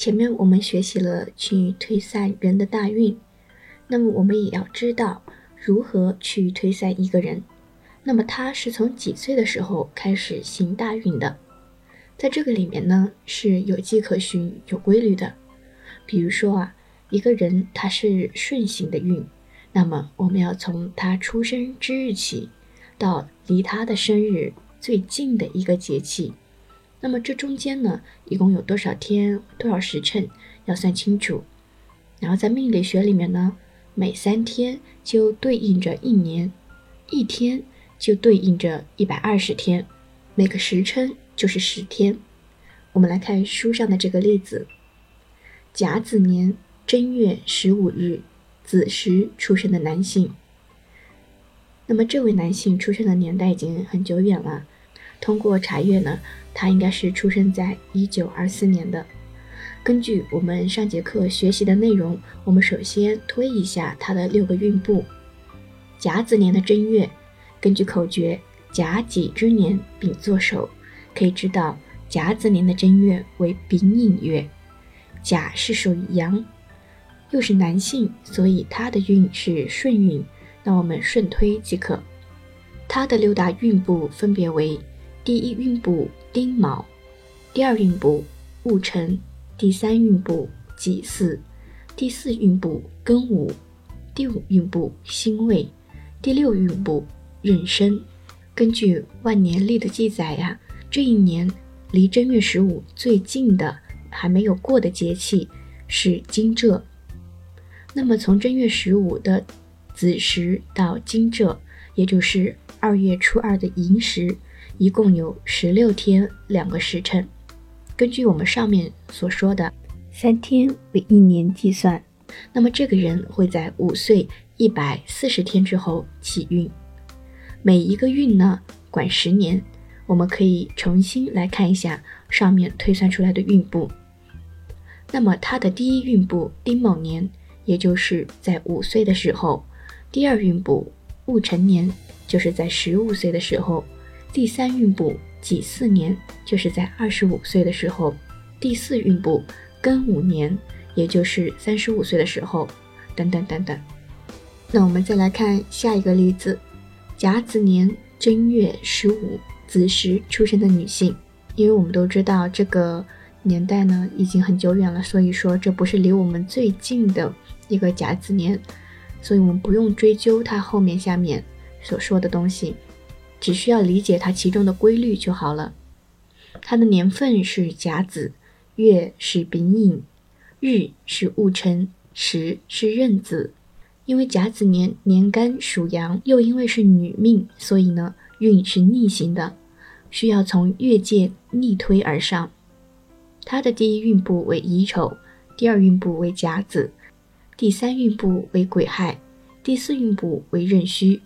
前面我们学习了去推算人的大运，那么我们也要知道如何去推算一个人。那么他是从几岁的时候开始行大运的？在这个里面呢是有迹可循、有规律的。比如说啊，一个人他是顺行的运，那么我们要从他出生之日起，到离他的生日最近的一个节气。那么这中间呢，一共有多少天、多少时辰，要算清楚。然后在命理学里面呢，每三天就对应着一年，一天就对应着一百二十天，每个时辰就是十天。我们来看书上的这个例子：甲子年正月十五日子时出生的男性。那么这位男性出生的年代已经很久远了。通过查阅呢，他应该是出生在一九二四年的。根据我们上节课学习的内容，我们首先推一下他的六个运部。甲子年的正月，根据口诀“甲己之年丙作首”，可以知道甲子年的正月为丙寅月。甲是属于阳，又是男性，所以他的运是顺运。那我们顺推即可。他的六大运部分别为。第一运部丁卯，第二运部戊辰，第三运部己巳，第四运部庚午，第五运部辛未，第六运部壬申。根据万年历的记载呀，这一年离正月十五最近的还没有过的节气是惊蛰。那么从正月十五的子时到惊蛰，也就是二月初二的寅时。一共有十六天两个时辰，根据我们上面所说的三天为一年计算，那么这个人会在五岁一百四十天之后起运。每一个运呢管十年，我们可以重新来看一下上面推算出来的运部。那么他的第一运部丁卯年，也就是在五岁的时候；第二运部戊辰年，就是在十五岁的时候。第三运部己巳年，就是在二十五岁的时候；第四运部庚午年，也就是三十五岁的时候，等等等等。那我们再来看下一个例子：甲子年正月十五子时出生的女性。因为我们都知道这个年代呢已经很久远了，所以说这不是离我们最近的一个甲子年，所以我们不用追究它后面下面所说的东西。只需要理解它其中的规律就好了。它的年份是甲子，月是丙寅，日是戊辰，时是壬子。因为甲子年年干属阳，又因为是女命，所以呢运是逆行的，需要从月界逆推而上。它的第一运部为乙丑，第二运部为甲子，第三运部为癸亥，第四运部为壬戌。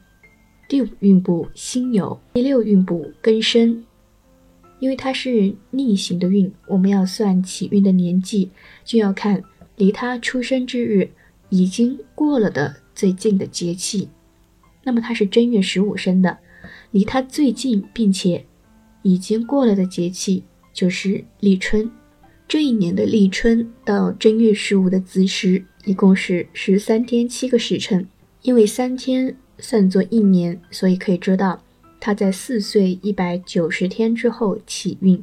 第五运部辛酉，第六运部庚申，因为它是逆行的运，我们要算起运的年纪，就要看离他出生之日已经过了的最近的节气。那么他是正月十五生的，离他最近并且已经过了的节气就是立春。这一年的立春到正月十五的子时，一共是十三天七个时辰，因为三天。算作一年，所以可以知道他在四岁一百九十天之后起运。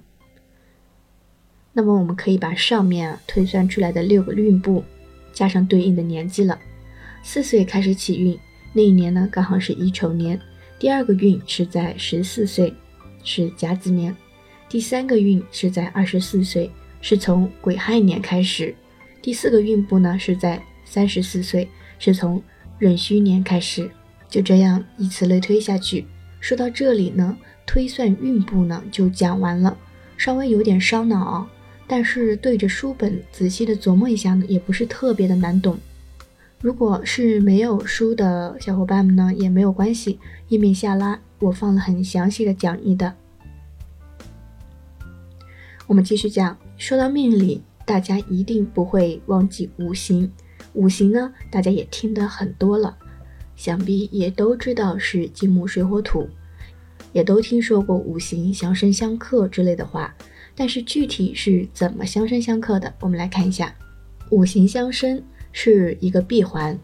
那么我们可以把上面啊推算出来的六个运部加上对应的年纪了。四岁开始起运，那一年呢刚好是乙丑年。第二个运是在十四岁，是甲子年。第三个运是在二十四岁，是从癸亥年开始。第四个运部呢是在三十四岁，是从壬戌年开始。就这样以此类推下去，说到这里呢，推算运部呢就讲完了，稍微有点烧脑啊，但是对着书本仔细的琢磨一下呢，也不是特别的难懂。如果是没有书的小伙伴们呢，也没有关系，页面下拉我放了很详细的讲义的。我们继续讲，说到命理，大家一定不会忘记五行，五行呢，大家也听得很多了。想必也都知道是金木水火土，也都听说过五行相生相克之类的话。但是具体是怎么相生相克的？我们来看一下，五行相生是一个闭环，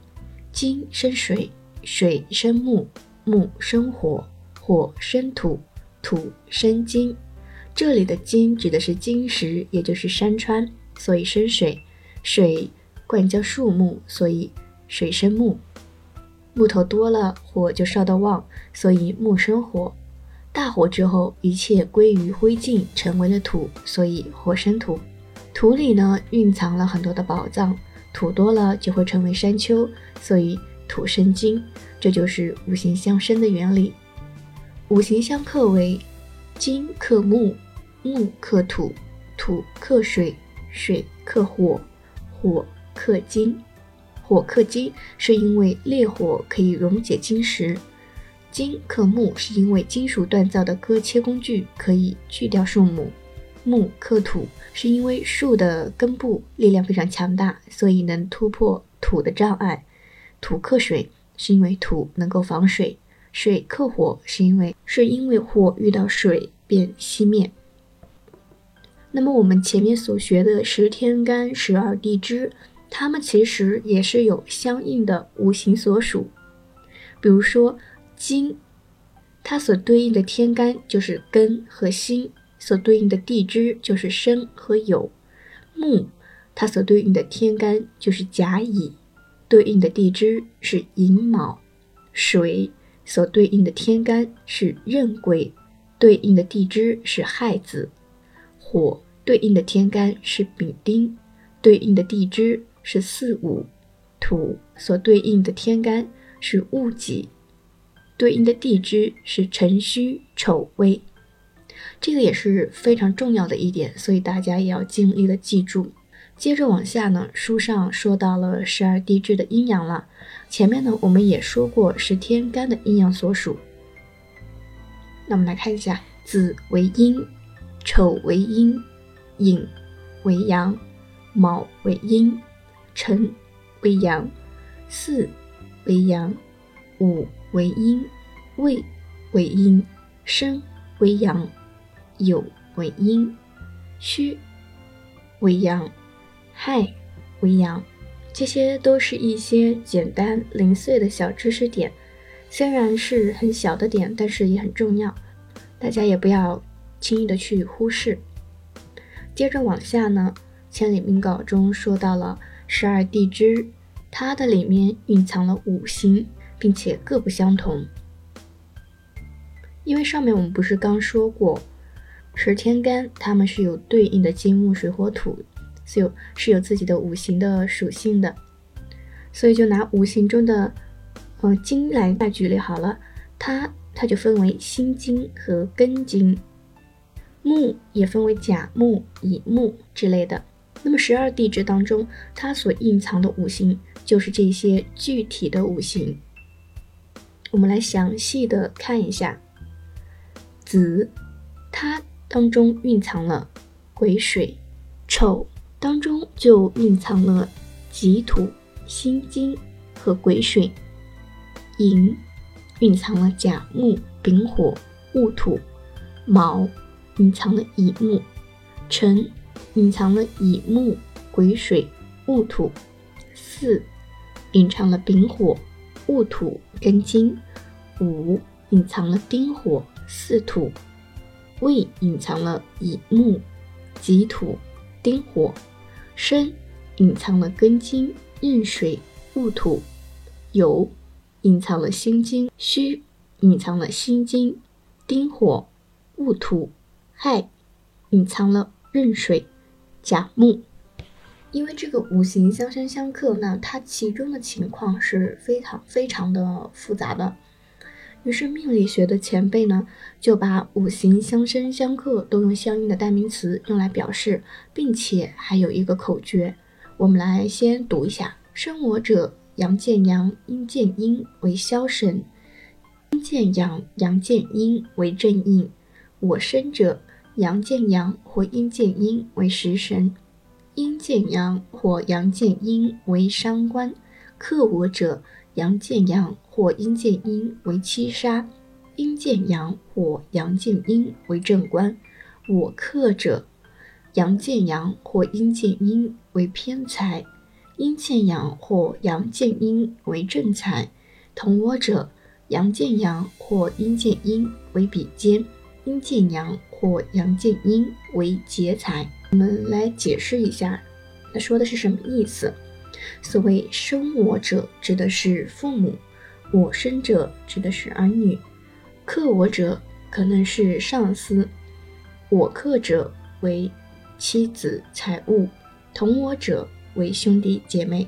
金生水，水生木，木生火，火生土，土生金。这里的金指的是金石，也就是山川，所以生水。水灌浇树木，所以水生木。木头多了，火就烧得旺，所以木生火。大火之后，一切归于灰烬，成为了土，所以火生土。土里呢，蕴藏了很多的宝藏，土多了就会成为山丘，所以土生金。这就是五行相生的原理。五行相克为：金克木，木克土，土克水，水克火，火克金。火克金是因为烈火可以溶解金石，金克木是因为金属锻造的割切工具可以锯掉树木，木克土是因为树的根部力量非常强大，所以能突破土的障碍，土克水是因为土能够防水，水克火是因为是因为火遇到水便熄灭。那么我们前面所学的十天干、十二地支。它们其实也是有相应的五行所属，比如说金，它所对应的天干就是庚和辛，所对应的地支就是申和酉；木，它所对应的天干就是甲乙，对应的地支是寅卯；水所对应的天干是壬癸，对应的地支是亥子；火对应的天干是丙丁，对应的地支。是四五土所对应的天干是戊己，对应的地支是辰戌丑未，这个也是非常重要的一点，所以大家也要尽力的记住。接着往下呢，书上说到了十二地支的阴阳了。前面呢我们也说过是天干的阴阳所属。那我们来看一下：子为阴，丑为阴，寅为阳，卯为阴。辰为阳，巳为阳，午为阴，未为阴，申为阳，酉为阴，戌为阳，亥为阳。这些都是一些简单零碎的小知识点，虽然是很小的点，但是也很重要，大家也不要轻易的去忽视。接着往下呢，千里命稿中说到了。十二地支，它的里面蕴藏了五行，并且各不相同。因为上面我们不是刚说过，十天干它们是有对应的金木水火土，是有是有自己的五行的属性的。所以就拿五行中的，呃金来来举例好了，它它就分为辛金和庚金，木也分为甲木、乙木之类的。那么十二地支当中，它所蕴藏的五行就是这些具体的五行。我们来详细的看一下，子，它当中蕴藏了癸水；丑当中就蕴藏了己土、辛金和癸水；寅蕴藏了甲木、丙火、戊土；卯蕴藏了乙木；辰。隐藏了乙木、癸水、戊土；巳隐藏了丙火、戊土、庚金；午隐藏了丁火、巳土；未隐藏了乙木、己土、丁火；申隐藏了庚金、壬水、戊土；酉隐藏了辛金；戌隐藏了辛金、丁火、戊土；亥隐藏了壬水。甲木，因为这个五行相生相克，那它其中的情况是非常非常的复杂的。于是命理学的前辈呢，就把五行相生相克都用相应的代名词用来表示，并且还有一个口诀。我们来先读一下：生我者，阳见阳，阴见阴为消神；阴见阳，阳见阴为正印。我生者。阳见阳或阴见阴为食神，阴见阳或阳见阴为伤官。克我者，阳见阳或阴见阴为七杀，阴见阳或阳见阴为正官。我克者，阳见阳或阴见阴为偏财，阴见阳或阳见阴为正财。同我者，阳见阳或阴见阴为比肩，阴见阳或阳见阴为劫财。我们来解释一下，那说的是什么意思？所谓生我者，指的是父母；我生者，指的是儿女；克我者，可能是上司；我克者为妻子、财物；同我者为兄弟姐妹。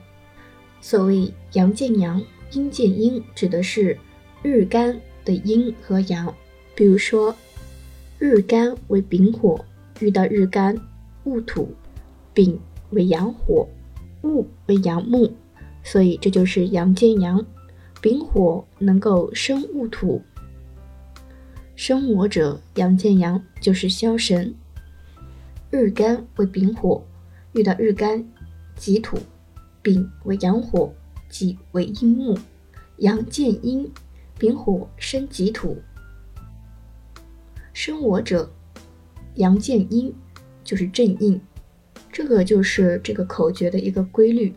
所谓阳见阳，阴见阴，指的是日干的阴和阳。比如说，日干为丙火，遇到日干戊土，丙为阳火，戊为阳木，所以这就是阳见阳。丙火能够生戊土。生我者，阳见阳，就是枭神。日干为丙火，遇到日干己土，丙为阳火，己为阴木，阳见阴，丙火生己土。生我者，阳见阴，就是正印。这个就是这个口诀的一个规律。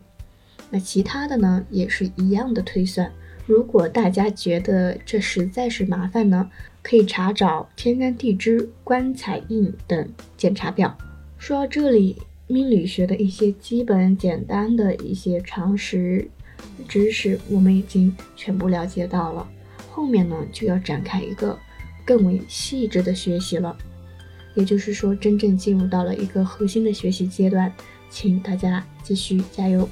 那其他的呢，也是一样的推算。如果大家觉得这实在是麻烦呢，可以查找天干地支、官财印等检查表。说到这里，命理学的一些基本简单的一些常识知识，我们已经全部了解到了。后面呢，就要展开一个更为细致的学习了。也就是说，真正进入到了一个核心的学习阶段，请大家继续加油。